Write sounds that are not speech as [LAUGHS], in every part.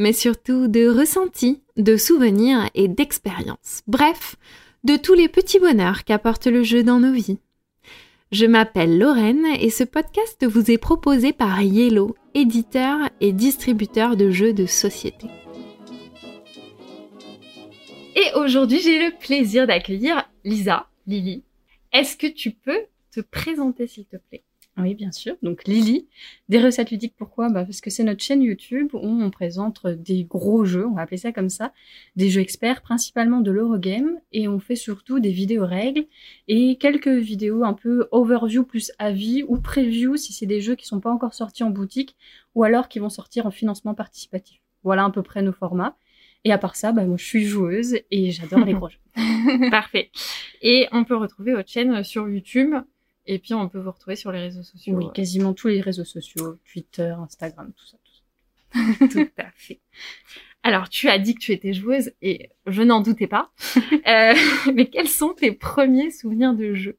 mais surtout de ressentis, de souvenirs et d'expériences. Bref, de tous les petits bonheurs qu'apporte le jeu dans nos vies. Je m'appelle Lorraine et ce podcast vous est proposé par Yellow, éditeur et distributeur de jeux de société. Et aujourd'hui, j'ai le plaisir d'accueillir Lisa, Lily. Est-ce que tu peux te présenter s'il te plaît? Oui, bien sûr. Donc Lily, des recettes ludiques, pourquoi? Bah, Parce que c'est notre chaîne YouTube où on présente des gros jeux, on va appeler ça comme ça, des jeux experts, principalement de l'Eurogame, et on fait surtout des vidéos règles et quelques vidéos un peu overview plus avis ou preview si c'est des jeux qui sont pas encore sortis en boutique ou alors qui vont sortir en financement participatif. Voilà à peu près nos formats. Et à part ça, bah, moi, je suis joueuse et j'adore les [LAUGHS] gros jeux. Parfait. Et on peut retrouver votre chaîne sur YouTube et puis on peut vous retrouver sur les réseaux sociaux. Oui, quasiment tous les réseaux sociaux, Twitter, Instagram, tout ça. Tout, ça. [LAUGHS] tout à fait. Alors, tu as dit que tu étais joueuse et je n'en doutais pas. [LAUGHS] euh, [LAUGHS] mais quels sont tes premiers souvenirs de jeu?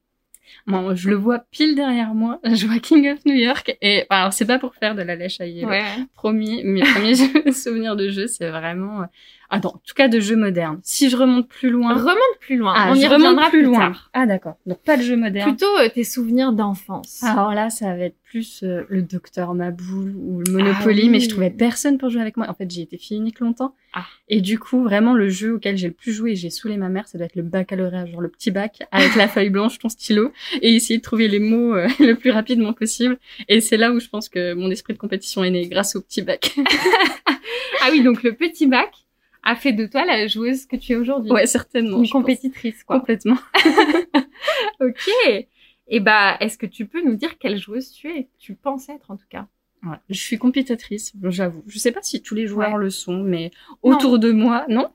Bon, je le vois pile derrière moi. [LAUGHS] Je vois King of New York et alors c'est pas pour faire de la lèche à yélo. Ouais. Promis, mes premiers [LAUGHS] souvenirs de jeu, c'est vraiment. euh, Ah non, en tout cas de jeux modernes. Si je remonte plus loin. Remonte plus loin. Ah, on y remonte plus, loin. tard. Ah d'accord. Donc pas de jeux modernes. Plutôt euh, tes souvenirs d'enfance. Alors là, ça va être plus euh, le Docteur Maboule ou le Monopoly, Ah oui. mais je trouvais personne pour jouer avec moi. En fait, j'ai été fille unique longtemps. Ah. Et du coup, vraiment, le jeu auquel j'ai le plus joué et j'ai saoulé ma mère, ça doit être le baccalauréat, genre le petit bac, avec la [LAUGHS] feuille blanche, ton stylo, et essayer de trouver les mots euh, [LAUGHS] le plus rapidement possible. Et c'est là où je pense que mon esprit de compétition est né, grâce au petit bac. [LAUGHS] Ah oui, donc le petit bac a fait de toi la joueuse que tu es aujourd'hui. ouais, certainement. Une pense. compétitrice, quoi. Complètement. Ok. Et bah, est-ce que tu peux nous dire quelle joueuse tu es Tu penses être, en tout cas? Ouais. Je suis compétitrice, j'avoue. Je sais pas si tous les joueurs Ouais. le sont, mais autour de moi, non?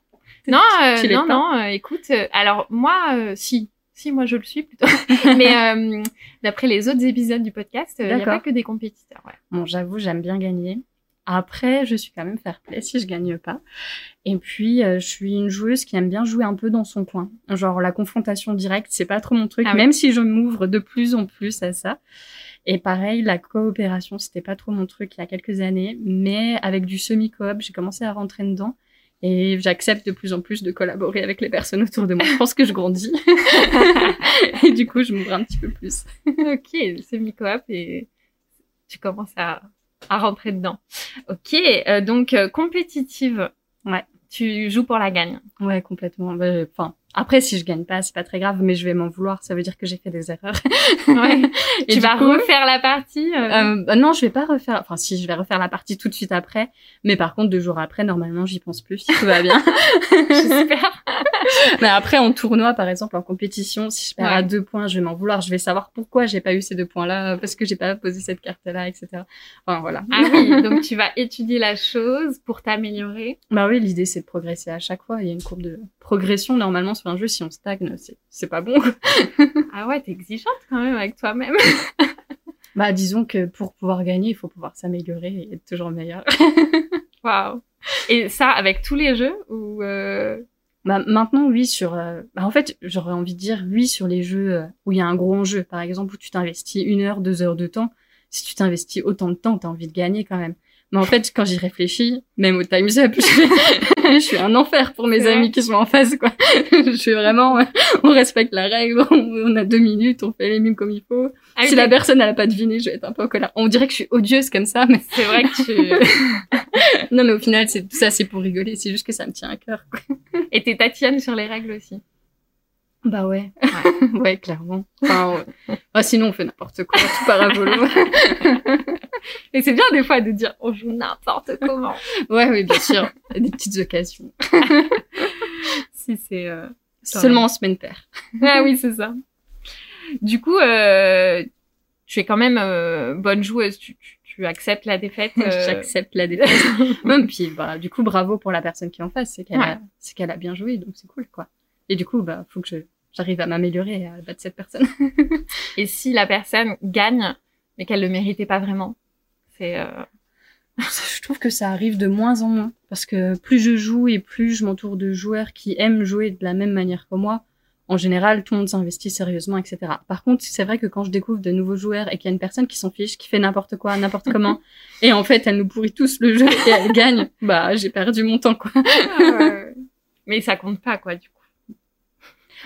Non, euh, Tu non, non. euh, écoute, euh, alors moi, si, si, moi je le suis plutôt. [LAUGHS] Mais d'après les autres épisodes du podcast, il n'y a pas que des compétiteurs. Ouais. Bon, j'avoue, j'aime bien gagner. Après, je suis quand même fair play si je gagne pas. Et puis, euh, je suis une joueuse qui aime bien jouer un peu dans son coin. Genre, la confrontation directe, c'est pas trop mon truc, Ah même si je m'ouvre de plus en plus à ça. Et pareil, la coopération, c'était pas trop mon truc il y a quelques années, mais avec du semi-coop, j'ai commencé à rentrer dedans. Et j'accepte de plus en plus de collaborer avec les personnes autour de moi. Je pense que je grandis. [LAUGHS] et du coup, je m'ouvre un petit peu plus. ok, semi-coop et tu commences à, à rentrer dedans. Ok, euh, donc euh, compétitive. Ouais. Tu joues pour la gagne. Ouais, complètement. Bah, Enfin, après, si je gagne pas, c'est pas très grave, mais je vais m'en vouloir. Ça veut dire que j'ai fait des erreurs. Ouais. [LAUGHS] Et tu vas coup, refaire la partie. euh, euh, bah non, je vais pas refaire. Enfin, si, je vais refaire la partie tout de suite après. Mais par contre, deux jours après, normalement, j'y pense plus. Tout va bien. [LAUGHS] J'espère. [LAUGHS] [LAUGHS] mais après, en tournoi, par exemple, en compétition, si je perds Ouais. à deux points, je vais m'en vouloir. Je vais savoir pourquoi j'ai pas eu ces deux points-là, parce que j'ai pas posé cette carte-là, etc. Enfin, voilà. Ah oui, [LAUGHS] donc tu vas étudier la chose pour t'améliorer. Bah oui, l'idée, c'est de progresser à chaque fois. Il y a une courbe de progression. Normalement, sur un jeu, si on stagne, c'est, c'est pas bon. [LAUGHS] Ah ouais, t'es exigeante quand même avec toi-même. Bah, disons que pour pouvoir gagner, il faut pouvoir s'améliorer et être toujours meilleur. Waouh. Et ça avec tous les jeux ou euh... Bah, maintenant, oui, sur. euh, Bah, en fait, j'aurais envie de dire oui sur les jeux euh, où il y a un gros enjeu. Par exemple, où tu t'investis une heure, deux heures de temps. Si tu t'investis autant de temps, t'as envie de gagner quand même. Mais en [LAUGHS] fait, quand j'y réfléchis, même au Time's Up, [LAUGHS] [LAUGHS] je suis, un enfer pour mes amis qui sont en face, quoi. [LAUGHS] je suis vraiment, [LAUGHS] on respecte la règle, on, a deux minutes, on fait les mimes comme il faut. ah si la personne, elle a pas deviné, je vais être un peu en colère. On dirait que je suis odieuse comme ça, mais c'est vrai que tu non, mais au final, c'est tout ça, c'est pour rigoler. C'est juste que ça me tient à cœur, quoi. et t'es Tatiane sur les règles aussi. Bah ouais. [LAUGHS] Ouais, clairement. Enfin, ouais. Sinon, on fait n'importe quoi, tout parabolo. [LAUGHS] Et c'est bien des fois de dire on joue n'importe comment. [LAUGHS] ouais, oui, bien sûr. Il y a des petites occasions. si c'est euh... Seulement en semaine paire. Ah oui, c'est ça. Du coup, euh, tu es quand même euh, bonne joueuse. Tu, tu, acceptes la défaite. euh, J'accepte la défaite. non, puis bah, du coup, bravo pour la personne qui est en face, c'est qu'elle Ouais. a, a bien joué, donc c'est cool, quoi. Et du coup, bah, faut que je, j'arrive à m'améliorer à battre cette personne. [LAUGHS] Et si la personne gagne, mais qu'elle le méritait pas vraiment, c'est. euh, je trouve que ça arrive de moins en moins parce que plus je joue et plus je m'entoure de joueurs qui aiment jouer de la même manière que moi. En général, tout le monde s'investit sérieusement, etc. Par contre, c'est vrai que quand je découvre de nouveaux joueurs et qu'il y a une personne qui s'en fiche, qui fait n'importe quoi, n'importe comment, [LAUGHS] et en fait, elle nous pourrit tous le jeu et elle gagne, bah, j'ai perdu mon temps, quoi. mais ça compte pas, quoi, du coup.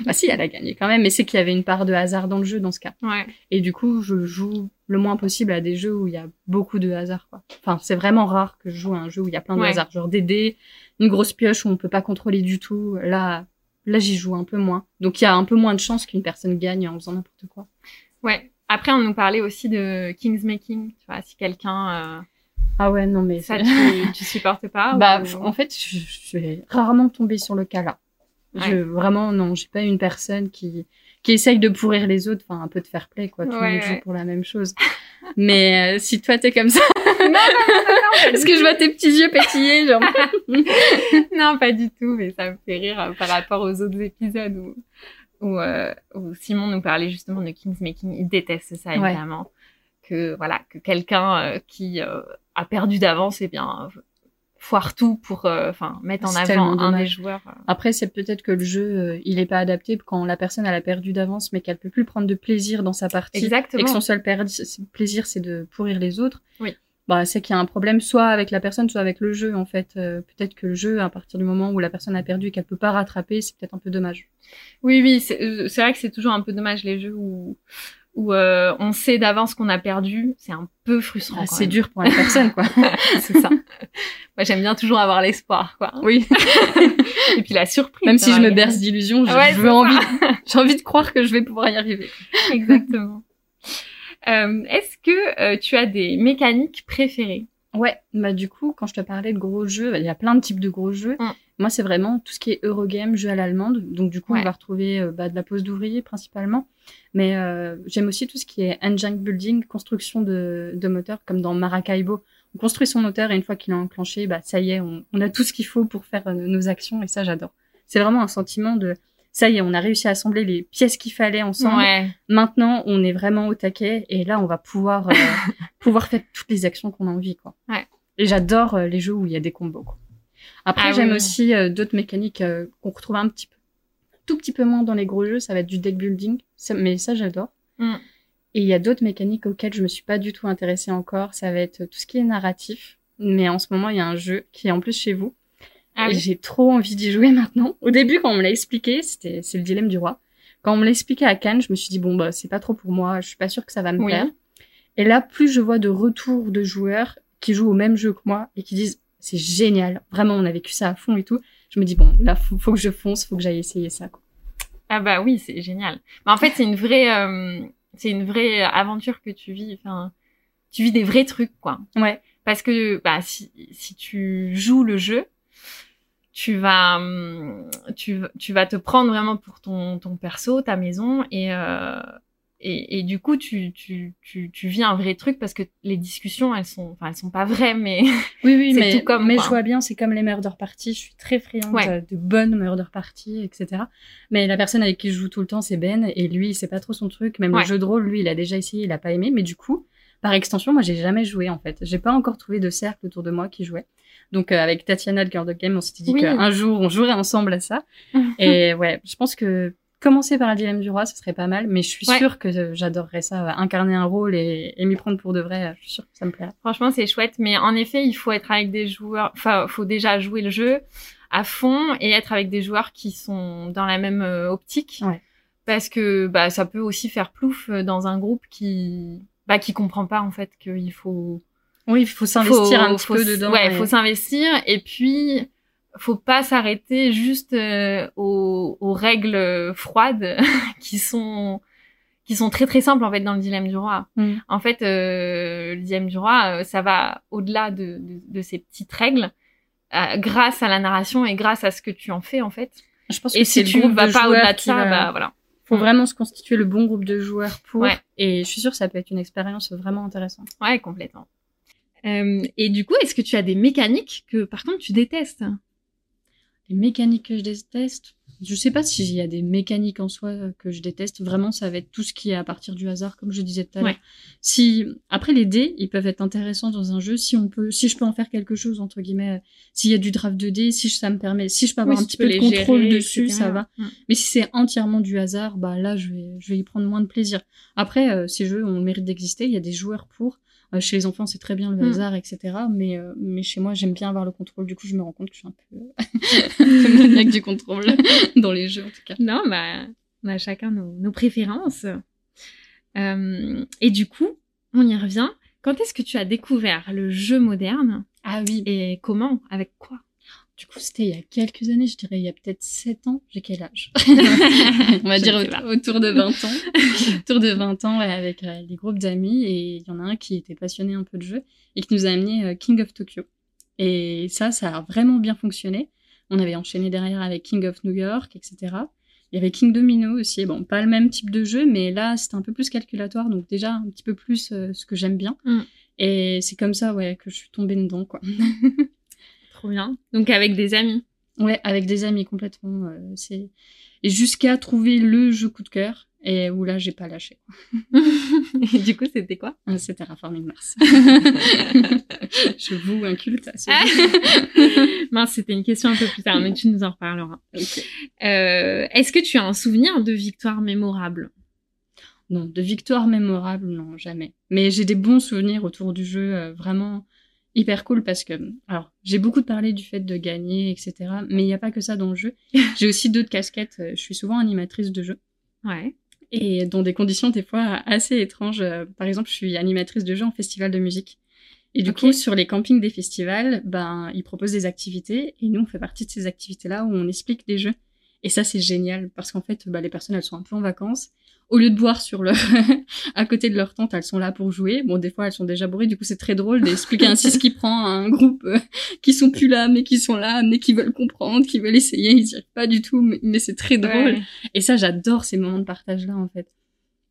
Bah si, elle a gagné quand même, mais c'est qu'il y avait une part de hasard dans le jeu dans ce cas. Ouais. Et du coup, je joue le moins possible à des jeux où il y a beaucoup de hasard, quoi. Enfin, c'est vraiment rare que je joue à un jeu où il y a plein de Ouais. hasard. Genre des dés, une grosse pioche où on peut pas contrôler du tout. Là, là, j'y joue un peu moins. Donc, il y a un peu moins de chances qu'une personne gagne en faisant n'importe quoi. Ouais. Après, on nous parlait aussi de Kingsmaking. Tu vois, si quelqu'un, Ah ouais, non, mais euh, ça, tu, tu supportes pas [LAUGHS] Bah, ou- en fait, je, je vais rarement tomber sur le cas là. Je, vraiment, non, j'ai pas une personne qui, qui essaye de pourrir les autres, enfin, un peu de fair play, quoi. Tout le Ouais, monde joue pour la même chose. Mais euh, si toi, t'es comme ça, [LAUGHS] non, non, non, parce que je vois tes petits yeux pétiller, genre. [LAUGHS] non, pas du tout, mais ça me fait rire euh, par rapport aux autres épisodes où, où, euh, où Simon nous parlait justement de Kingsmaking. Il déteste ça, Ouais. évidemment. Que, voilà, que quelqu'un euh, qui euh, a perdu d'avance, eh bien, foire tout pour, euh, enfin, mettre en avant un des joueurs. euh. Après, c'est peut-être que le jeu, euh, il est pas adapté quand la personne, elle a perdu d'avance, mais qu'elle peut plus prendre de plaisir dans sa partie. Et Exactement. que son seul plaisir, c'est de pourrir les autres. Oui. Bah, c'est qu'il y a un problème soit avec la personne, soit avec le jeu, en fait. Euh, peut-être que le jeu, à partir du moment où la personne a perdu et qu'elle peut pas rattraper, c'est peut-être un peu dommage. Oui, oui, c'est vrai que c'est toujours un peu dommage les jeux où, où euh, on sait d'avance qu'on a perdu. C'est un peu frustrant. Ah, c'est dur pour la personne, quoi. [LAUGHS] c'est ça. Moi, j'aime bien toujours avoir l'espoir, quoi. oui. [LAUGHS] Et puis la surprise. Même ça si je me berce d'illusions, je, Ouais, envie, [LAUGHS] j'ai envie de croire que je vais pouvoir y arriver. Exactement. Euh, Est-ce que euh, tu as des mécaniques préférées? Ouais, bah du coup, quand je te parlais de gros jeux, bah, il y a plein de types de gros jeux. Mm. Moi, c'est vraiment tout ce qui est Eurogame, jeu à l'allemande. Donc du coup, Ouais. on va retrouver euh, bah, de la pose d'ouvrier principalement. Mais euh, j'aime aussi tout ce qui est engine building, construction de, de moteurs, comme dans Maracaibo. On construit son moteur et une fois qu'il est enclenché, bah ça y est, on, on a tout ce qu'il faut pour faire euh, nos actions et ça, j'adore. C'est vraiment un sentiment de ça y est, on a réussi à assembler les pièces qu'il fallait ensemble. Ouais. Maintenant, on est vraiment au taquet et là, on va pouvoir euh, [LAUGHS] pouvoir faire toutes les actions qu'on a envie, quoi. Ouais. Et j'adore euh, les jeux où il y a des combos. Quoi. Après, Ah j'aime oui. aussi d'autres mécaniques qu'on retrouve un petit peu, tout petit peu moins dans les gros jeux. Ça va être du deck building, ça- mais ça, j'adore. Mm. Et il y a d'autres mécaniques auxquelles je me suis pas du tout intéressée encore. Ça va être tout ce qui est narratif. Mais en ce moment, il y a un jeu qui est en plus chez vous. Ah oui. j'ai trop envie d'y jouer [LAUGHS] maintenant. Au début, quand on me l'a expliqué, c'était c'est le dilemme du roi. Quand on me l'a expliqué à Cannes, je me suis dit bon bah c'est pas trop pour moi. Je suis pas sûre que ça va me Oui. plaire. Et là, plus je vois de retours de joueurs qui jouent au même jeu que moi et qui disent c'est génial, vraiment on a vécu ça à fond et tout. Je me dis bon là faut, faut que je fonce, faut que j'aille essayer ça. Quoi. Ah bah oui, c'est génial. Mais en fait, c'est une vraie, euh, c'est une vraie aventure que tu vis. Enfin, tu vis des vrais trucs, quoi. Ouais. Parce que bah si si tu joues le jeu, tu vas hum, tu tu vas te prendre vraiment pour ton ton perso, ta maison et euh, et, et du coup tu, tu tu tu vis un vrai truc parce que les discussions elles sont enfin elles sont pas vraies mais Oui [LAUGHS] oui mais tout comme, mais quoi. je vois bien c'est comme les murder parties. Je suis très friande Ouais. de bonnes murder parties etc. Mais la personne avec qui je joue tout le temps c'est Ben et lui c'est pas trop son truc. Même Ouais. le jeu de rôle lui il a déjà essayé il a pas aimé mais du coup par extension moi j'ai jamais joué en fait. J'ai pas encore trouvé de cercle autour de moi qui jouait. Donc euh, avec Tatiana de Girl Dog Game on s'était dit Oui. qu'un jour on jouerait ensemble à ça. [LAUGHS] Et ouais, je pense que commencer par un dilemme du roi, ce serait pas mal, mais je suis Ouais. sûre que euh, j'adorerais ça, euh, incarner un rôle et, et m'y prendre pour de vrai. euh, Je suis sûre que ça me plairait. Franchement, c'est chouette, mais en effet, il faut être avec des joueurs. Enfin, faut déjà jouer le jeu à fond et être avec des joueurs qui sont dans la même optique. Ouais. Parce que bah ça peut aussi faire plouf dans un groupe qui bah qui comprend pas en fait qu'il faut Oui, il faut s'investir un petit faut peu dedans. Ouais, et- faut s'investir et puis faut pas s'arrêter juste euh, aux, aux règles froides [LAUGHS] qui sont qui sont très très simples en fait dans le dilemme du roi. Mm. En fait, euh, le dilemme du roi, euh, ça va au-delà de, de, de ces petites règles, euh, grâce à la narration et grâce à ce que tu en fais en fait. Je pense Et que si tu groupe vas pas au-delà de ça, va- bah voilà. faut Mm. vraiment se constituer le bon groupe de joueurs pour. Ouais. Et je suis sûre que ça peut être une expérience vraiment intéressante. Ouais, complètement. Euh, et du coup, est-ce que tu as des mécaniques que par contre tu détestes? Les mécaniques que je déteste, je sais pas s'il y a des mécaniques en soi que je déteste. Vraiment, ça va être tout ce qui est à partir du hasard, comme je disais tout à l'heure. Ouais. Si après les dés, ils peuvent être intéressants dans un jeu si on peut, si je peux en faire quelque chose entre guillemets, euh, s'il y a du draft de dés, si ça me permet, si je peux avoir Oui, un si petit peu de contrôle gérer, dessus, etc. ça va. Mais si c'est entièrement du hasard, bah là, je vais, je vais y prendre moins de plaisir. Après, euh, ces jeux ont le mérite d'exister. Il y a des joueurs pour. Euh, chez les enfants, c'est très bien le Mm. hasard, etc. Mais, euh, mais chez moi, j'aime bien avoir le contrôle. Du coup, je me rends compte que je suis un peu, [LAUGHS] un peu maniaque du contrôle [LAUGHS] dans les jeux, en tout cas. Non, bah, on a chacun nos, nos préférences. Euh, et du coup, on y revient. Quand est-ce que tu as découvert le jeu moderne Ah oui. et comment? Avec quoi? Du coup, c'était il y a quelques années, je dirais il y a peut-être 7 ans. J'ai quel âge? [LAUGHS] On va Je dire autour de [LAUGHS] 20 ans. autour de 20 ans, ouais, avec euh, les groupes d'amis. Et il y en a un qui était passionné un peu de jeu et qui nous a amené euh, King of Tokyo. Et ça, ça a vraiment bien fonctionné. On avait enchaîné derrière avec King of New York, etc. Il y avait King Domino aussi. Bon, pas le même type de jeu, mais là, c'était un peu plus calculatoire. Donc déjà, un petit peu plus euh, ce que j'aime bien. Mm. Et c'est comme ça, ouais, que je suis tombée dedans, quoi. [LAUGHS] Trop bien. Donc avec des amis. Ouais, avec des amis complètement. euh, c'est jusqu'à trouver le jeu coup de cœur et où là j'ai pas lâché. [LAUGHS] et du coup, c'était quoi? Ah, C'est Terraforming Mars. [LAUGHS] [LAUGHS] je voue un culte à ce Ah. Mince, c'était une question un peu plus tard, mais tu nous en reparleras. Euh, Est-ce que tu as un souvenir de victoire mémorable? Non, de victoire mémorable, non, jamais. Mais j'ai des bons souvenirs autour du jeu, euh, vraiment hyper cool parce que, alors, j'ai beaucoup parlé du fait de gagner, etc. Mais il n'y a pas que ça dans le jeu. [LAUGHS] J'ai aussi d'autres casquettes. euh, Je suis souvent animatrice de jeu. Ouais. et dans des conditions des fois assez étranges. Euh, Par exemple, je suis animatrice de jeu en festival de musique. Et du coup, sur les campings des festivals, ben, ils proposent des activités et nous, on fait partie de ces activités-là où on explique des jeux. Et ça, c'est génial parce qu'en fait, bah, les personnes, elles sont un peu en vacances. Au lieu de boire sur leur, [LAUGHS] à côté de leur tente, elles sont là pour jouer. Bon, des fois, elles sont déjà bourrées. Du coup, c'est très drôle d'expliquer ainsi ce qui [LAUGHS] prend à un groupe euh, qui sont plus là, mais qui sont là, mais qui veulent comprendre, qui veulent essayer. Ils y arrivent pas du tout, mais, mais c'est très drôle. Ouais. Et ça, j'adore ces moments de partage-là, en fait.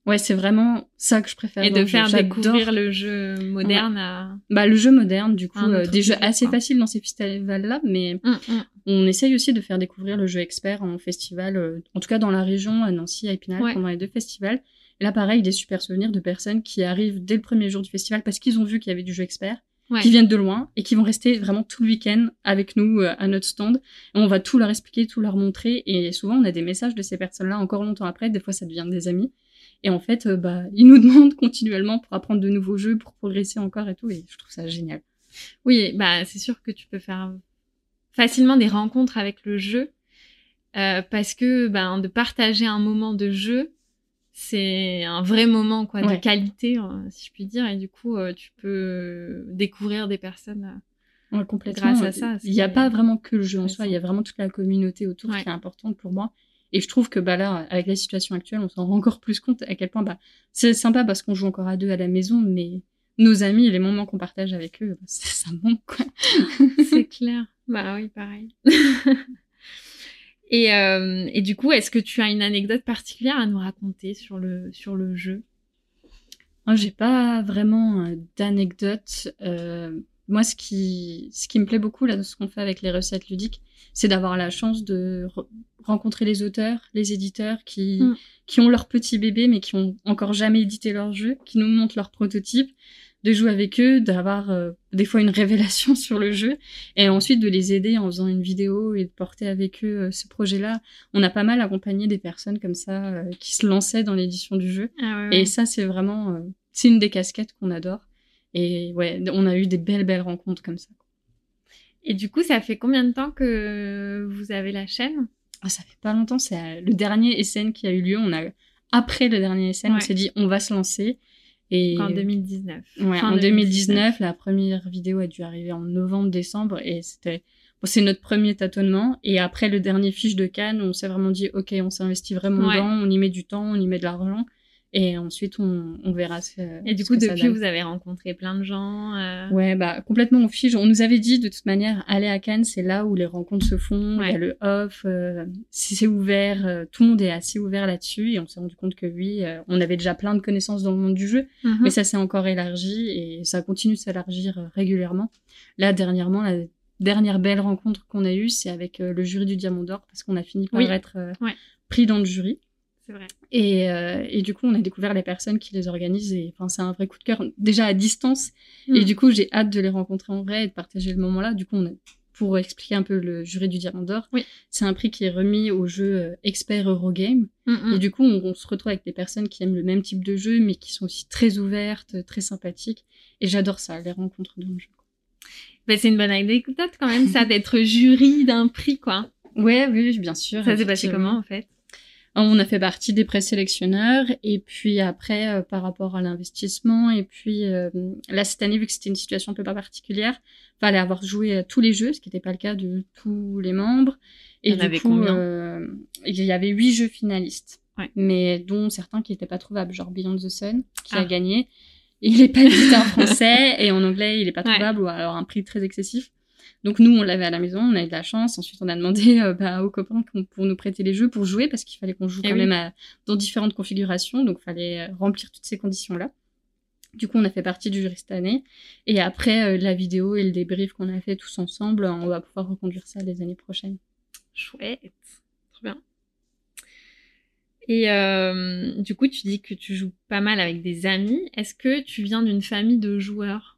Ouais, c'est vraiment ça que je préfère. Et de jeu. faire découvrir le jeu moderne à... Bah, le jeu moderne, du coup, euh, des jeux assez quoi. faciles dans ces festivals-là, mais Hum, hum. on essaye aussi de faire découvrir le jeu expert en festival, euh, en tout cas dans la région, à Nancy, à Épinal, Ouais. pendant les deux festivals. Et là, pareil, des super souvenirs de personnes qui arrivent dès le premier jour du festival parce qu'ils ont vu qu'il y avait du jeu expert, Ouais. qui viennent de loin et qui vont rester vraiment tout le week-end avec nous euh, à notre stand. Et on va tout leur expliquer, tout leur montrer. Et souvent, on a des messages de ces personnes-là encore longtemps après. Des fois, ça devient des amis. Et en fait, euh, bah, ils nous [LAUGHS] demandent continuellement pour apprendre de nouveaux jeux, pour progresser encore et tout. Et je trouve ça génial. Oui, bah c'est sûr que tu peux faire facilement des rencontres avec le jeu euh, parce que ben de partager un moment de jeu, c'est un vrai moment quoi de Ouais. qualité euh, si je puis dire et du coup euh, tu peux découvrir des personnes. euh, Ouais, complètement. Grâce à ça, Il n'y a pas vraiment que le jeu en soi, il y a vraiment toute la communauté autour Ouais. qui est importante pour moi. Et je trouve que bah là, avec la situation actuelle, on s'en rend encore plus compte à quel point bah, c'est sympa parce qu'on joue encore à deux à la maison, mais nos amis et les moments qu'on partage avec eux, bah, ça, manque quoi. [LAUGHS] c'est clair. Bah oui, pareil. et, euh, et du coup, est-ce que tu as une anecdote particulière à nous raconter sur le, sur le jeu? Moi, j'ai pas vraiment euh, d'anecdote. Euh, moi, ce qui, ce qui me plaît beaucoup là, dans ce qu'on fait avec les recettes ludiques, c'est d'avoir la chance de re- rencontrer les auteurs, les éditeurs qui, Mm. qui ont leur petit bébé, mais qui ont encore jamais édité leur jeu, qui nous montrent leur prototype, de jouer avec eux, d'avoir euh, des fois une [LAUGHS] révélation sur le jeu, et ensuite de les aider en faisant une vidéo et de porter avec eux euh, ce projet-là. On a pas mal accompagné des personnes comme ça euh, qui se lançaient dans l'édition du jeu. ah, Et ça, c'est vraiment, euh, c'est une des casquettes qu'on adore. Et ouais, on a eu des belles, belles rencontres comme ça. Et du coup, ça fait combien de temps que vous avez la chaîne? Ah, ça fait pas longtemps, c'est euh, le dernier SN qui a eu lieu. On a, après le dernier SN, on s'est dit, on va se lancer. Et En 2019. ouais, Fin en 2019, la première vidéo a dû arriver en novembre-décembre et c'était, bon, c'est notre premier tâtonnement. Et après le dernier fiche de Cannes, on s'est vraiment dit, ok, on s'investit vraiment Ouais. dedans, on y met du temps, on y met de l'argent. Et ensuite, on, on verra ce Et du ce coup, que depuis, vous avez rencontré plein de gens. euh, Ouais, bah complètement on fige. On nous avait dit de toute manière, aller à Cannes, c'est là où les rencontres se font. Il y Ouais. a le off, euh, si c'est ouvert, euh, tout le monde est assez ouvert là-dessus. Et on s'est rendu compte que oui, euh, on avait déjà plein de connaissances dans le monde du jeu, mhm. mais ça s'est encore élargi et ça continue de s'élargir euh, régulièrement. Là, dernièrement, la dernière belle rencontre qu'on a eue, c'est avec euh, le jury du Diamant d'Or parce qu'on a fini par Oui. être Ouais. pris dans le jury. C'est vrai. Et, euh, et du coup, on a découvert les personnes qui les organisent et enfin, c'est un vrai coup de cœur. Déjà à distance, et Mm. du coup, j'ai hâte de les rencontrer en vrai et de partager le moment-là. Du coup, on a, pour expliquer un peu le jury du Diamant d'Or, Oui. c'est un prix qui est remis au jeu euh, expert Eurogame. Mhm. Et du coup, on, on se retrouve avec des personnes qui aiment le même type de jeu, mais qui sont aussi très ouvertes, très sympathiques. Et j'adore ça, les rencontres dans le jeu. Bah, c'est une bonne anecdote quand même, ça, d'être jury d'un prix, quoi. Ouais, oui, bien sûr. Ça s'est passé comment, en fait? On a fait partie des présélectionneurs et puis après euh, par rapport à l'investissement et puis euh, là cette année vu que c'était une situation un peu pas particulière, fallait avoir joué à tous les jeux, ce qui n'était pas le cas de tous les membres. Et Il y en du avait coup, euh, il y avait huit jeux finalistes, Ouais. mais dont certains qui n'étaient pas trouvables, genre Beyond the Sun qui Ah. a gagné. Il n'est pas édité en français et en anglais il n'est pas Ouais. trouvable ou alors un prix très excessif. Donc nous, on l'avait à la maison, on a eu de la chance. Ensuite, on a demandé euh, bah, aux copains pour nous prêter les jeux pour jouer parce qu'il fallait qu'on joue Eh quand oui. même à- dans différentes configurations. Donc, il fallait euh, remplir toutes ces conditions-là. Du coup, on a fait partie du jury cette année. Et après, euh, la vidéo et le débrief qu'on a fait tous ensemble, on va pouvoir reconduire ça les années prochaines. Chouette. Trop bien. Et euh, du coup, tu dis que tu joues pas mal avec des amis. Est-ce que tu viens d'une famille de joueurs?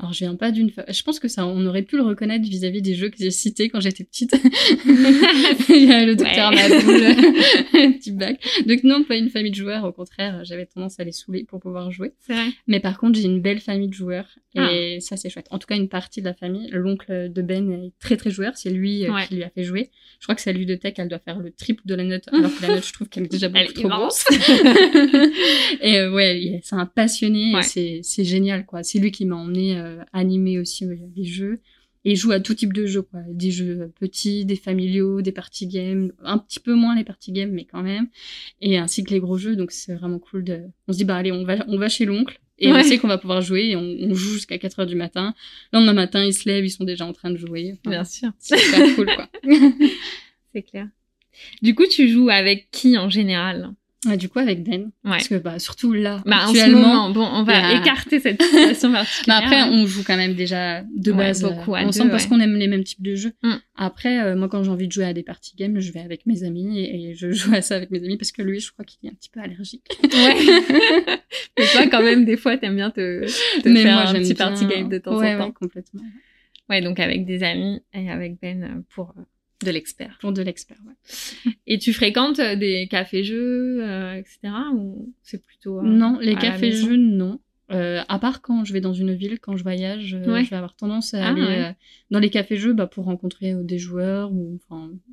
Alors, je viens pas d'une... fa- Je pense que ça, on aurait pu le reconnaître vis-à-vis des jeux que j'ai cités quand j'étais petite. [LAUGHS] Il y a le docteur Ouais. Maboul, [LAUGHS] petit bac. Donc non, pas une famille de joueurs. Au contraire, j'avais tendance à les saouler pour pouvoir jouer. C'est vrai Mais par contre, j'ai une belle famille de joueurs Ah. et ça c'est chouette. En tout cas, une partie de la famille, l'oncle de Ben est très très joueur, c'est lui euh, Ouais. qui lui a fait jouer. Je crois que sa ludothèque, elle doit faire le triple de la note, [LAUGHS] alors que la note, je trouve qu'elle est déjà beaucoup trop grosse. et euh, ouais, il est- c'est un passionné, et Ouais. c'est c'est génial quoi. C'est lui qui m'a emmené euh, animer aussi euh, les jeux. Et il joue à tout type de jeux, quoi. Des jeux petits, des familiaux, des party games, un petit peu moins les party games, mais quand même. Et ainsi que les gros jeux, donc c'est vraiment cool de... On se dit, bah allez, on va, on va chez l'oncle. Et Ouais. on sait qu'on va pouvoir jouer et on, on joue jusqu'à 4 heures du matin. Le lendemain matin, ils se lèvent, ils sont déjà en train de jouer. Enfin, Bien sûr. C'est super cool, quoi. [LAUGHS] C'est clair. Du coup, tu joues avec qui en général? Du coup, avec Ben. Ouais. Parce que, bah, surtout là, Bah, en ce actuellement. moment, bon, on va écarter cette [LAUGHS] situation particulière. Bah après, on joue quand même déjà de Ouais, base beaucoup euh, à ensemble deux, parce ouais. qu'on aime les mêmes types de jeux. Mm. Après, euh, moi, quand j'ai envie de jouer à des parties games, je vais avec mes amis et, et je [LAUGHS] joue à ça avec mes amis parce que lui, je crois qu'il est un petit peu allergique. Ouais. [LAUGHS] Mais toi, quand même, des fois, t'aimes bien te, te Mais faire moi, un petit bien- party game de temps en temps. Ouais, complètement. Ouais, donc avec des amis et avec Ben pour euh, de l'expert. Pour de l'expert, ouais. [LAUGHS] Et tu fréquentes euh, des cafés-jeux, euh, etc. Ou c'est plutôt... euh, non, les cafés-jeux, non. Euh, à part quand je vais dans une ville, quand je voyage, euh, Ouais. je vais avoir tendance à Ah, aller ouais. euh, dans les cafés-jeux bah, pour rencontrer euh, des joueurs ou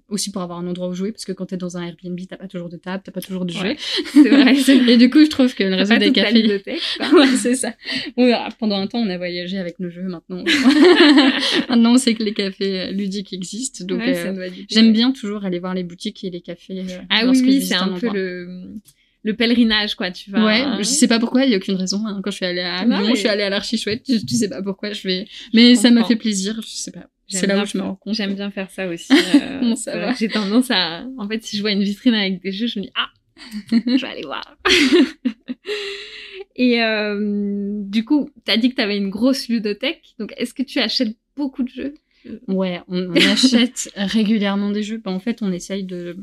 aussi pour avoir un endroit où jouer parce que quand t'es dans un Airbnb, t'as pas toujours de table, t'as pas toujours de Ouais. vrai, c'est [LAUGHS] Et du coup, je trouve que le réseau des cafés, [LAUGHS] c'est ça. Ah, pendant un temps, on a voyagé avec nos jeux. Maintenant, [LAUGHS] maintenant, on sait que les cafés euh, ludiques existent. Donc, euh, j'aime bien toujours aller voir les boutiques et les cafés. euh, Ah oui, oui, c'est un peu le, le pèlerinage, quoi. Tu vas... Ouais, je sais pas pourquoi, il y a aucune raison. hein. Quand je suis allée à Lyon, mais- je suis allée à l'Archi Chouette, je, je sais pas pourquoi je vais. Mais ça m'a fait plaisir, je sais pas. J'aime C'est là bien où je me faire- rends compte. J'aime bien faire ça aussi. [LAUGHS] euh, ça va? que J'ai tendance à... En fait, si je vois une vitrine avec des jeux, je me dis « Ah, je vais aller voir. [LAUGHS] » Et euh, du coup, t'as dit que t'avais une grosse ludothèque. Donc, est-ce que tu achètes beaucoup de jeux? Ouais, on, on [LAUGHS] achète régulièrement des jeux. Bah, en fait, on essaye de,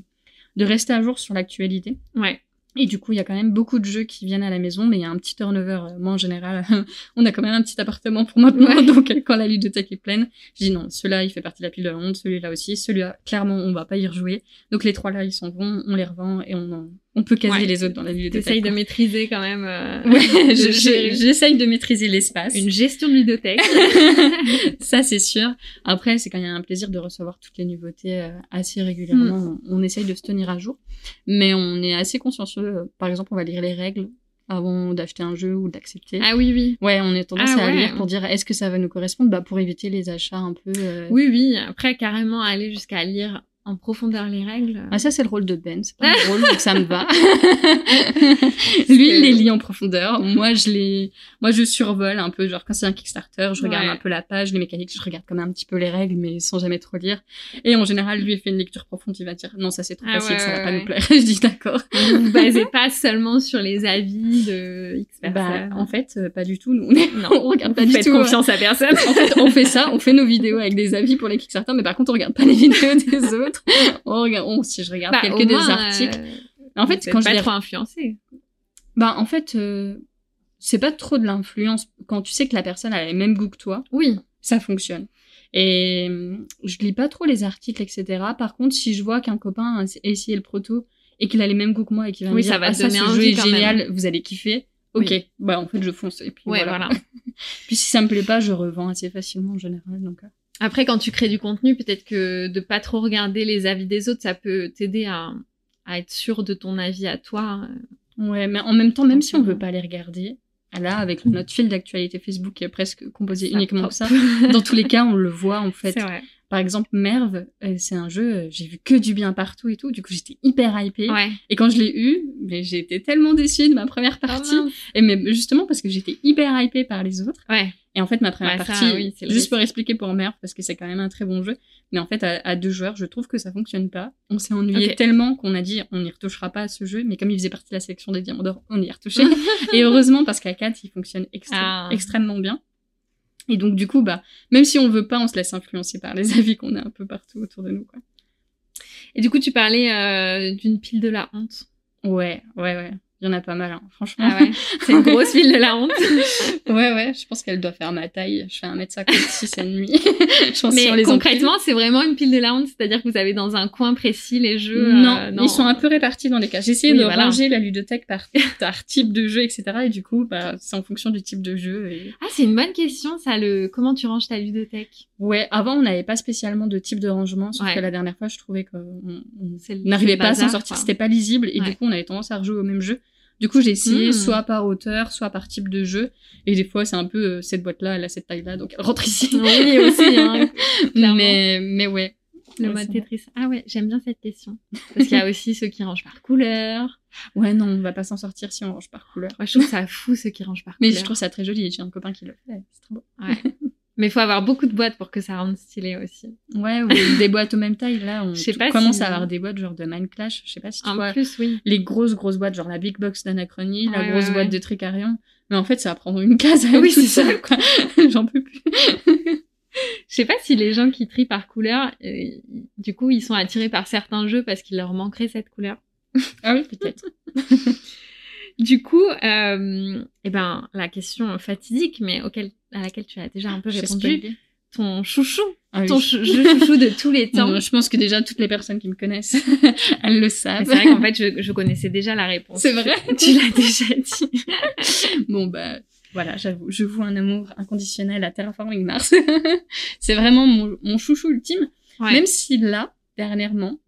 de rester à jour sur l'actualité. Ouais. Et du coup, il y a quand même beaucoup de jeux qui viennent à la maison, mais il y a un petit turnover. Euh, Moi, en général, [LAUGHS] on a quand même un petit appartement pour maintenant. Ouais. [LAUGHS] Donc, quand la ludothèque est pleine, je dis non, celui-là, il fait partie de la pile de la honte, celui-là aussi, celui-là, clairement, on va pas y rejouer. Donc, les trois là, ils s'en vont, on les revend et on, en- on peut caser Ouais. les autres dans la ludothèque. T'essayes de maîtriser quand même euh, Ouais, [LAUGHS] je- j'essaye de maîtriser l'espace. une gestion de ludothèque. [LAUGHS] ça c'est sûr. Après, c'est quand il y a un plaisir de recevoir toutes les nouveautés euh, assez régulièrement. Hmm. On, on essaye de se tenir à jour, mais on est assez consciencieux. Par exemple, on va lire les règles avant d'acheter un jeu ou d'accepter. ah oui, oui. Ouais, on est tendance Ah à ouais. lire pour dire est-ce que ça va nous correspondre, bah pour éviter les achats un peu. euh, Oui, oui. Après, carrément, aller jusqu'à lire en profondeur les règles. Ah, ça, c'est le rôle de Ben. C'est pas [LAUGHS] mon rôle, donc ça me va. Lui, il les lit en profondeur. Moi, je les, moi, je survole un peu. Genre, quand c'est un Kickstarter, je regarde Ouais. un peu la page, les mécaniques, je regarde quand même un petit peu les règles, mais sans jamais trop lire. Et en général, lui, il fait une lecture profonde. Il va dire, non, ça, c'est trop Ah facile, ouais, ça va ouais, pas nous plaire. [LAUGHS] je dis d'accord. Vous vous basez pas seulement sur les avis de X Bah, en fait, euh, pas du tout. Nous, on, est... non. [LAUGHS] on regarde pas Vous du tout. euh, confiance à personne. en fait, on fait ça, on fait nos vidéos avec des avis pour les Kickstarter, mais par contre, on regarde pas les vidéos des autres. [LAUGHS] On regarde, on- si je regarde Bah, quelques des moins, articles. euh, En fait, quand je pas les trop influencé. Bah, en fait, euh, c'est pas trop de l'influence. Quand tu sais que la personne a les mêmes goûts que toi, Oui. ça fonctionne. Et je lis pas trop les articles, etc. Par contre, si je vois qu'un copain a essayé le proto et qu'il a les mêmes goûts que moi et qu'il va Oui, me dire ça va ah, ça, ce jeu est même. génial, vous allez kiffer. Ok, Oui. bah en fait je fonce et puis Ouais, voilà. voilà. [LAUGHS] Puis si ça me plaît pas, je revends assez facilement en général. Donc euh. Après, quand tu crées du contenu, peut-être que de pas trop regarder les avis des autres, ça peut t'aider à, à être sûr de ton avis à toi. ouais, mais en même temps, même si on veut pas les regarder, là avec notre fil d'actualité Facebook qui est presque composé Ça uniquement de ça, [LAUGHS] dans tous les cas on le voit en fait. C'est vrai. Par exemple, Merve, euh, c'est un jeu, euh, j'ai vu que du bien partout et tout, du coup j'étais hyper hypée. Ouais. Et quand je l'ai eu, mais j'ai été tellement déçue de ma première partie. Oh mince. et mais justement parce que j'étais hyper hypée par les autres. ouais. Et en fait, ma première Ouais, ça, partie, oui, juste pour expliquer pour Merve, parce que c'est quand même un très bon jeu, mais en fait, à, à deux joueurs, je trouve que ça fonctionne pas. On s'est ennuyé tellement qu'on a dit on n'y retouchera pas à ce jeu, mais comme il faisait partie de la sélection des Diamants d'Or, on y a retouché. [LAUGHS] et heureusement, parce qu'à 4, il fonctionne extré- Ah. extrêmement bien. Et donc, du coup, bah, même si on veut pas, on se laisse influencer par les [LAUGHS] avis qu'on a un peu partout autour de nous, quoi. Et du coup, tu parlais euh, d'une pile de la honte. Ouais, ouais, ouais. Il y en a pas mal, hein. franchement. Ah ouais. C'est une grosse [LAUGHS] pile de la honte. Ouais, ouais, je pense qu'elle doit faire ma taille. Je fais 1m56 et demi. je pense que si on Mais les concrètement, c'est vraiment une pile de la honte, c'est-à-dire que vous avez dans un coin précis les jeux. non, euh, ils sont un peu répartis dans les cas. J'ai essayé Oui, de voilà. ranger la ludothèque par, par type de jeu, etc. Et du coup, bah, c'est en fonction du type de jeu. Et... Ah, c'est une bonne question, ça. Le comment tu ranges ta ludothèque? Ouais, avant, on n'avait pas spécialement de type de rangement, sauf Ouais. que la dernière fois, je trouvais qu'on n'arrivait pas à s'en sortir, c'était pas lisible, et Ouais. du coup, on avait tendance à rejouer au même jeu. Du coup, j'ai essayé Hmm. soit par hauteur, soit par type de jeu, et des fois, c'est un peu euh, cette boîte-là, elle a cette taille-là, donc elle rentre ici. Oui, aussi, hein, [LAUGHS] mais, mais ouais. Le Ouais, mode. Tetris. Ah ouais, j'aime bien cette question. Parce qu'il y a [LAUGHS] aussi ceux qui rangent par couleur. Ouais, non, on va pas s'en sortir si on range par couleur. Je trouve ça fou ceux qui rangent par Mais couleur. je trouve ça très joli, j'ai un copain qui le fait, c'est trop beau. Ouais. [LAUGHS] Mais il faut avoir beaucoup de boîtes pour que ça rende stylé aussi. Ouais, ou des boîtes aux mêmes tailles, là, on [LAUGHS] tout- commence si- à avoir des boîtes genre de Mind Clash, je sais pas si tu En vois. plus, oui. Les grosses, grosses boîtes, genre la Big Box d'Anachronie, la grosse ouais, boîte ouais. de Tricarion. Mais en fait, ça va prendre une case à Oui, oui, ça. seule, quoi. [LAUGHS] J'en peux plus. [LAUGHS] Je sais pas si les gens qui trient par couleur, euh, du coup, ils sont attirés par certains jeux parce qu'il leur manquerait cette couleur. Ah oui, peut-être. Du coup, euh, eh ben, la question fatidique, mais auquel, à laquelle tu as déjà un peu répondu, ton chouchou, Ah oui. ton chou- chouchou de tous les temps. Je pense que déjà toutes les personnes qui me connaissent, [LAUGHS] elles le savent. C'est vrai qu'en fait, je, je connaissais déjà la réponse. C'est vrai. [LAUGHS] Tu l'as déjà dit. [LAUGHS] Bon bah voilà, j'avoue, je voue un amour inconditionnel à Terraforming Mars. c'est vraiment mon, mon chouchou ultime. Ouais. Même si là, dernièrement,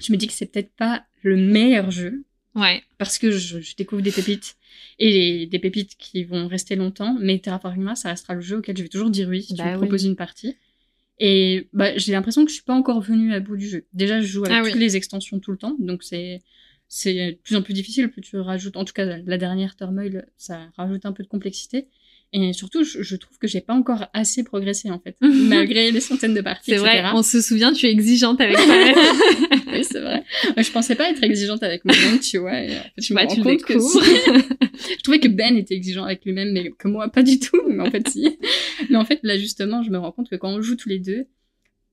je me dis que c'est peut-être pas le meilleur jeu Ouais. parce que je, je découvre des pépites et les- des pépites qui vont rester longtemps. Mais Terraforming Mars, ça restera le jeu auquel je vais toujours dire oui si tu Bah me oui. proposes une partie. Et bah, j'ai l'impression que je suis pas encore venue à bout du jeu. Déjà, je joue avec Ah oui. toutes les extensions tout le temps, donc c'est c'est de plus en plus difficile. Plus tu rajoutes, en tout cas la, la dernière Turmoil, ça rajoute un peu de complexité. Et surtout, je, je trouve que j'ai pas encore assez progressé en fait, [LAUGHS] malgré les centaines de parties. C'est vrai, etc. on se souvient, tu es exigeante avec toi-même. [LAUGHS] oui, c'est vrai. Ouais, Je pensais pas être exigeante avec moi-même, tu vois. Et, en fait, je me Bah, rends tu compte que si. [LAUGHS] je trouvais que Ben était exigeant avec lui-même, mais que moi, pas du tout. Mais en fait, si. Mais en fait, là, justement, je me rends compte que quand on joue tous les deux,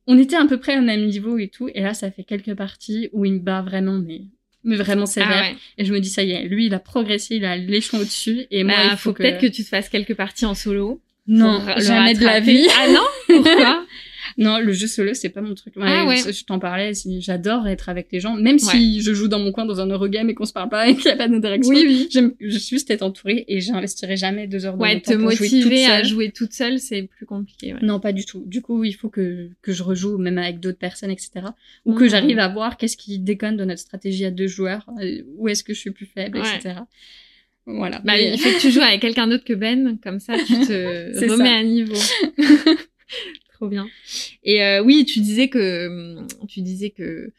on était à peu près au même niveau et tout. Et là, ça fait quelques parties où il me bat vraiment, mais, mais vraiment sévère. Ah ouais. Et je me dis, ça y est, lui, il a progressé, il a l'échelon au-dessus. Et moi, Bah, il faut, faut peut-être que tu te fasses quelques parties en solo. Non, jamais de la vie. Ah non Pourquoi [LAUGHS] Non, le jeu solo, c'est pas mon truc. Ah ouais. Je t'en parlais, j'adore être avec les gens, même si je joue dans mon coin dans un Eurogame et qu'on se parle pas [LAUGHS] et qu'il y a pas d'interaction. oui. J'aime je suis juste être entourée et j'investirai jamais deux heures de Ouais, mon te temps jouer toute motiver à jouer toute seule, c'est plus compliqué. Ouais. Non, pas du tout. Du coup, il faut que, que je rejoue même avec d'autres personnes, etc. Ou que Mhm. j'arrive à voir qu'est-ce qui déconne de notre stratégie à deux joueurs, euh, où est-ce que je suis plus faible, Ouais. etc. Voilà. Bah, Mais- il faut que tu joues avec quelqu'un d'autre que Ben, comme ça tu [LAUGHS] te remets ça. à niveau. [LAUGHS] Trop bien. Et euh, oui, tu disais que tu disais que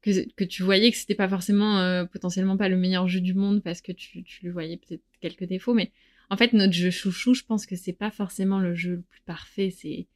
que, que tu voyais que c'était pas forcément euh, potentiellement pas le meilleur jeu du monde parce que tu, tu lui voyais peut-être quelques défauts, mais en fait notre jeu chouchou, je pense que c'est pas forcément le jeu le plus parfait, c'est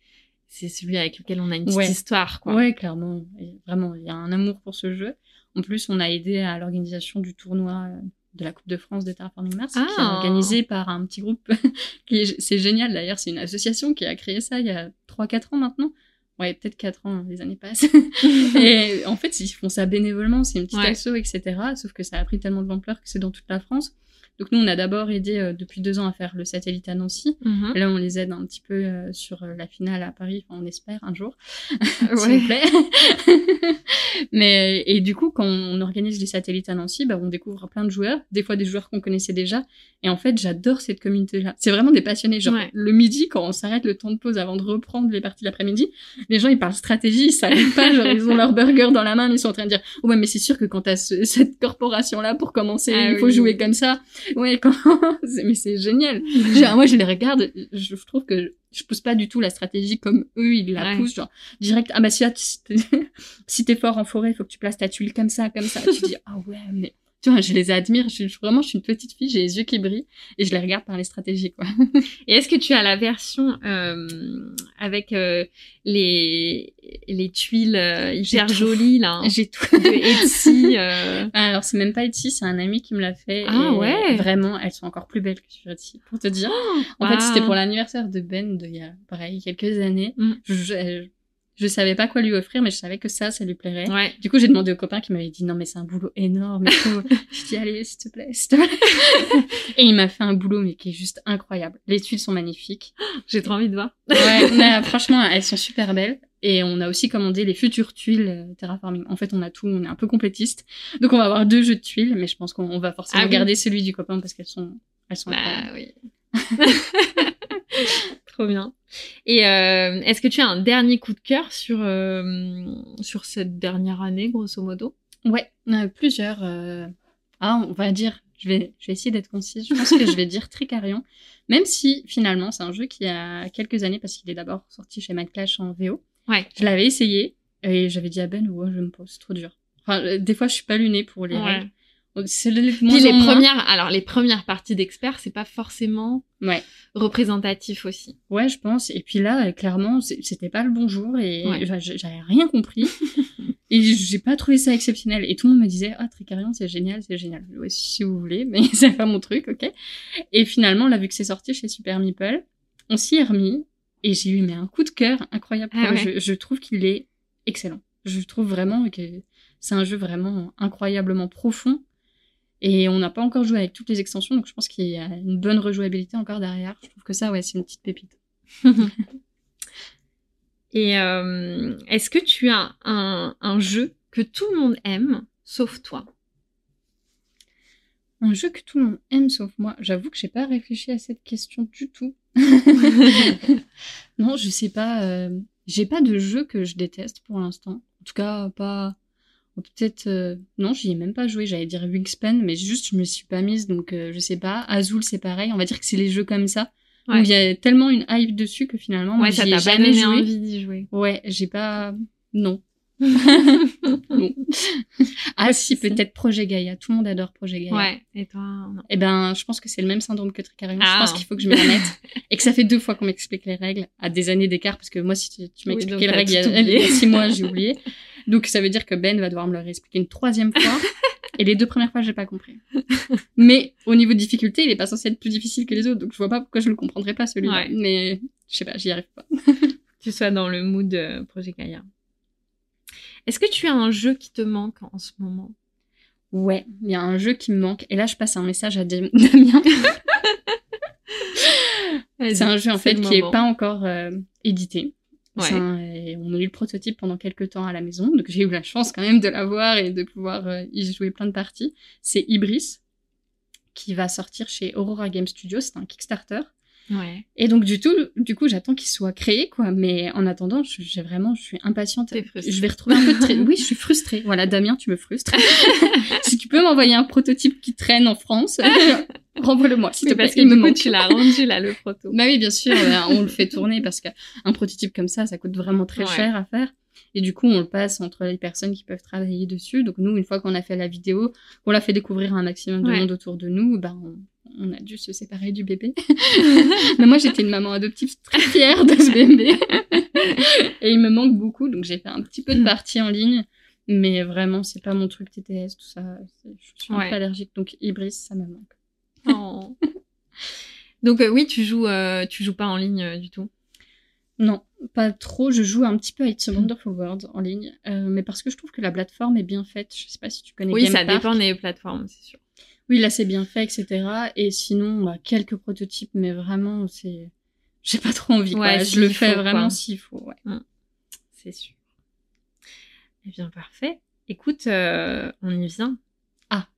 c'est celui avec lequel on a une petite Ouais. histoire, quoi. Ouais, clairement. Et vraiment, il y a un amour pour ce jeu. En plus, on a aidé à l'organisation du tournoi euh, de la Coupe de France de Terraforming Mars, qui est Ah. organisé par un petit groupe. [LAUGHS] C'est génial d'ailleurs, c'est une association qui a créé ça il y a 3-4 ans maintenant. Ouais, peut-être 4 ans, les années passent. [LAUGHS] et en fait, ils font ça bénévolement, c'est une petite Ouais. asso, etc. Sauf que ça a pris tellement de l'ampleur que c'est dans toute la France. Donc nous, on a d'abord aidé euh, depuis deux ans à faire le satellite à Nancy. Mhm. Là, on les aide un petit peu euh, sur euh, la finale à Paris, enfin, on espère un jour, [LAUGHS] s'il vous plaît. [LAUGHS] Mais et du coup, quand on organise les satellites à Nancy, bah, on découvre plein de joueurs, des fois des joueurs qu'on connaissait déjà. Et en fait, j'adore cette communauté-là. C'est vraiment des passionnés. Genre Ouais. le midi, quand on s'arrête le temps de pause avant de reprendre les parties l'après-midi, les gens ils parlent stratégie, ils s'arrêtent [LAUGHS] pas, genre ils ont leur burger dans la main, mais ils sont en train de dire ouais mais c'est sûr que quand t'as ce- cette corporation-là pour commencer, Ah il faut oui. jouer comme ça. [LAUGHS] Ouais, quand... [LAUGHS] mais c'est génial. Genre, moi, je les regarde, je trouve que je pousse pas du tout la stratégie comme eux, ils la Ouais. poussent, genre, direct, ah bah t'es- [LAUGHS] si t'es fort en forêt, il faut que tu places ta tuile comme ça, comme ça. tu dis, ah ouais, mais, tu vois, je les admire, je, je- vraiment, je suis une petite fille, j'ai les yeux qui brillent, et je les regarde par les stratégies, quoi. [LAUGHS] Et est-ce que tu as la version euh, avec euh, les les tuiles euh, hyper jolies là hein, J'ai tout. de Etsy euh, [LAUGHS] Alors, c'est même pas Etsy, c'est un ami qui me l'a fait. Ah et ouais. Vraiment, elles sont encore plus belles que sur Etsy, pour te dire. En waouh. fait, c'était pour l'anniversaire de Ben de il y a, pareil, quelques années. Mm. Je, je, je savais pas quoi lui offrir, mais je savais que ça, ça lui plairait. Ouais. Du coup, j'ai demandé au copain qui m'avait dit non, mais c'est un boulot énorme et tout. [LAUGHS] je dis allez, s'il te plaît, s'il te plaît. et il m'a fait un boulot, mais qui est juste incroyable. Les tuiles sont magnifiques. [GASPS] J'ai trop envie de voir. Ouais, mais, [LAUGHS] franchement, elles sont super belles. Et on a aussi commandé les futures tuiles euh, Terraforming. En fait, on a tout, on est un peu complétiste. Donc, on va avoir deux jeux de tuiles, mais je pense qu'on on va forcément Ah oui. garder celui du copain parce qu'elles sont, elles sont. Bah oui. [LAUGHS] [LAUGHS] Trop bien. Et euh, est-ce que tu as un dernier coup de cœur sur euh, sur cette dernière année, grosso modo? Ouais, euh, plusieurs. Ah, on va dire, je vais, je vais essayer d'être concise. Je pense que je vais dire Tricarion, même si finalement c'est un jeu qui a quelques années parce qu'il est d'abord sorti chez Mad Clash en VO. Ouais. Je l'avais essayé et j'avais dit à Ben, ouais, je me pose, c'est trop dur. Enfin, des fois, je suis pas lunée pour les Ouais. règles. C'est le, Puis les moins. premières, alors les premières parties d'experts, c'est pas forcément Ouais. représentatif aussi. Ouais, je pense. Et puis là, euh, clairement, c'était pas le bon jour et Ouais. j'a- j'avais rien compris. [LAUGHS] et j'ai pas trouvé ça exceptionnel. Et tout le monde me disait, ah, Tricarion, c'est génial, c'est génial. Ouais, si vous voulez, mais [LAUGHS] c'est pas mon truc, ok. Et finalement, là, vu que c'est sorti chez Super Meeple, on s'y est remis et j'ai eu mais un coup de cœur incroyable. Ah ouais. Je trouve qu'il est excellent. Je trouve vraiment que c'est un jeu vraiment incroyablement profond. Et on n'a pas encore joué avec toutes les extensions, donc je pense qu'il y a une bonne rejouabilité encore derrière. Je trouve que ça, ouais, c'est une petite pépite. [LAUGHS] Et euh, est-ce que tu as un, un jeu que tout le monde aime, sauf toi? Un jeu que tout le monde aime sauf moi. J'avoue que j'ai pas réfléchi à cette question du tout. [LAUGHS] non, je sais pas. euh, J'ai pas de jeu que je déteste pour l'instant. En tout cas, pas. Peut-être. euh, Non, j'y ai même pas joué. J'allais dire Wingspan, mais juste je me suis pas mise, donc euh, je sais pas. Azul, c'est pareil. On va dire que c'est les jeux comme ça. Ouais. Où il y a tellement une hype dessus que finalement, Ouais, ça t'a pas jamais joué. envie d'y jouer. Ouais, j'ai pas. Non. [LAUGHS] non. Ah si, si. peut-être Projet Gaïa. Tout le monde adore Projet Gaïa. Ouais. Et toi non. Eh ben, je pense que c'est le même syndrome que Tricarion. Ah. Je pense qu'il faut que je m'y remette. et que ça fait deux fois qu'on m'explique les règles, à des années d'écart, parce que moi, si tu, tu Oui, donc les règles il y a six mois, j'ai oublié. [LAUGHS] Donc ça veut dire que Ben va devoir me le réexpliquer une troisième fois. et les deux premières fois, j'ai pas compris. Mais au niveau de difficulté, il est pas censé être plus difficile que les autres, donc je vois pas pourquoi je le comprendrais pas celui-là. Ouais. Mais je sais pas, j'y arrive pas. [LAUGHS] Tu sois dans le mood euh, Projet Gaïa. Est-ce que tu as un jeu qui te manque en ce moment? Ouais, il y a un jeu qui me manque. Et là, je passe un message à Dam- [LAUGHS] Damien. [LAUGHS] C'est un jeu en fait qui est pas encore euh, édité. On a eu le prototype pendant quelques temps à la maison, donc j'ai eu la chance quand même de l'avoir et de pouvoir euh, y jouer plein de parties. C'est Ibris qui va sortir chez Aurora Game Studios, c'est un Kickstarter. Ouais. Et donc du tout, du coup, j'attends qu'il soit créé, quoi. Mais en attendant, je- j'ai vraiment, je suis impatiente. Je vais retrouver un peu de tra- [LAUGHS] Oui, je suis frustrée. Voilà, Damien, tu me frustres. [LAUGHS] si tu peux m'envoyer un prototype qui traîne en France, [LAUGHS] renvoie-le-moi. s'il te parce plaît, que il me du coup, manque. tu l'as rendu là, le proto. Bah oui, bien sûr, euh, on le fait tourner parce qu'un prototype comme ça, ça coûte vraiment très Ouais. cher à faire. Et du coup, on le passe entre les personnes qui peuvent travailler dessus. Donc nous, une fois qu'on a fait la vidéo, qu'on l'a fait découvrir à un maximum de Ouais. monde autour de nous, ben on, on a dû se séparer du bébé. [LAUGHS] Mais moi, j'étais une maman adoptive très fière de ce bébé. [LAUGHS] Et il me manque beaucoup, donc j'ai fait un petit peu de partie en ligne. Mais vraiment, c'est pas mon truc TTS, tout ça. Je suis un Ouais. peu allergique, donc Ibris, ça me manque. Oh. Donc euh, oui, tu joues, euh, tu joues pas en ligne euh, du tout? Non, pas trop. Je joue un petit peu à It's a Wonderful World en ligne, mais parce que je trouve que la plateforme est bien faite. Je sais pas si tu connais Oui, Game ça Park. dépend des plateformes, c'est sûr. Oui, là c'est bien fait, etc. Et sinon, bah, quelques prototypes, mais vraiment, c'est, j'ai pas trop envie. Ouais, quoi. je le fais vraiment s'il faut. Ouais. C'est sûr. Eh bien, parfait. Écoute, euh, on y vient. Ah.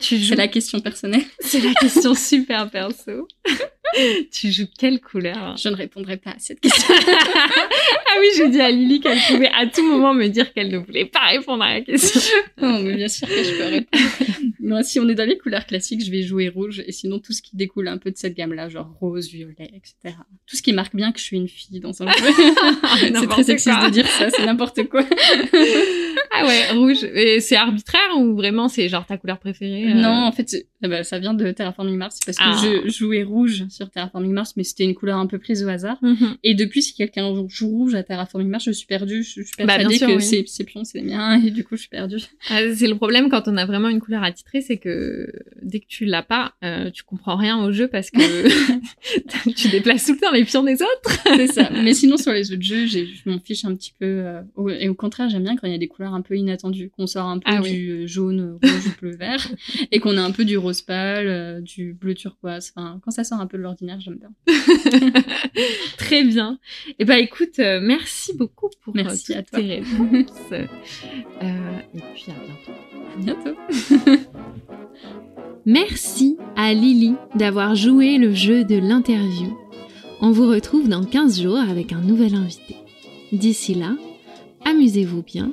tu [LAUGHS] joues C'est la question personnelle. C'est la question super perso. [LAUGHS] [LAUGHS] tu joues quelle couleur Je ne répondrai pas à cette question. [LAUGHS] Ah oui, j'ai dit à Lily qu'elle pouvait à tout moment me dire qu'elle ne voulait pas répondre à la question. [LAUGHS] non, mais bien sûr que je peux répondre. Moi, si on est dans les couleurs classiques, je vais jouer rouge. Et sinon, tout ce qui découle un peu de cette gamme-là, genre rose, violet, etc. Tout ce qui marque bien que je suis une fille dans un jeu. c'est très sexiste de dire ça, c'est n'importe quoi. Ah ouais, rouge. Et c'est arbitraire ou vraiment c'est genre ta couleur préférée euh Non, en fait, ah bah, ça vient de Terraforming Mars, parce que Ah. je jouais rouge sur Terraforming Mars, mais c'était une couleur un peu prise au hasard. Mhm. Et depuis, si quelqu'un joue rouge à Terraforming Mars, je suis perdue. Je suis Bah, persuadée sûr, que oui. ces, pions, c'est les miens, et du coup, je suis perdue. Ah, C'est le problème quand on a vraiment une couleur attitrée, c'est que dès que tu l'as pas, euh, tu comprends rien au jeu parce que [LAUGHS] [LAUGHS] tu déplaces tout le temps les pions des autres. c'est ça. Mais sinon, sur les autres jeux, je m'en fiche un petit peu. euh, au- et au contraire, j'aime bien quand il y a des couleurs un peu inattendues, qu'on sort un peu Ah du jaune, rouge, bleu, vert, et qu'on a un peu du rose pâle, euh, du bleu turquoise. Enfin, quand ça sort un peu de l'ordinaire, j'aime bien. [LAUGHS] Très bien. Et ben écoute, euh, merci beaucoup pour euh, Merci à toi. tes réponses. [LAUGHS] Euh, et puis à bientôt. À bientôt. [LAUGHS] Merci à Lily d'avoir joué le jeu de l'interview. On vous retrouve dans 15 jours avec un nouvel invité. D'ici là, amusez-vous bien,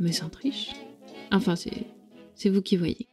mais sans triche. Enfin, c'est vous qui voyez.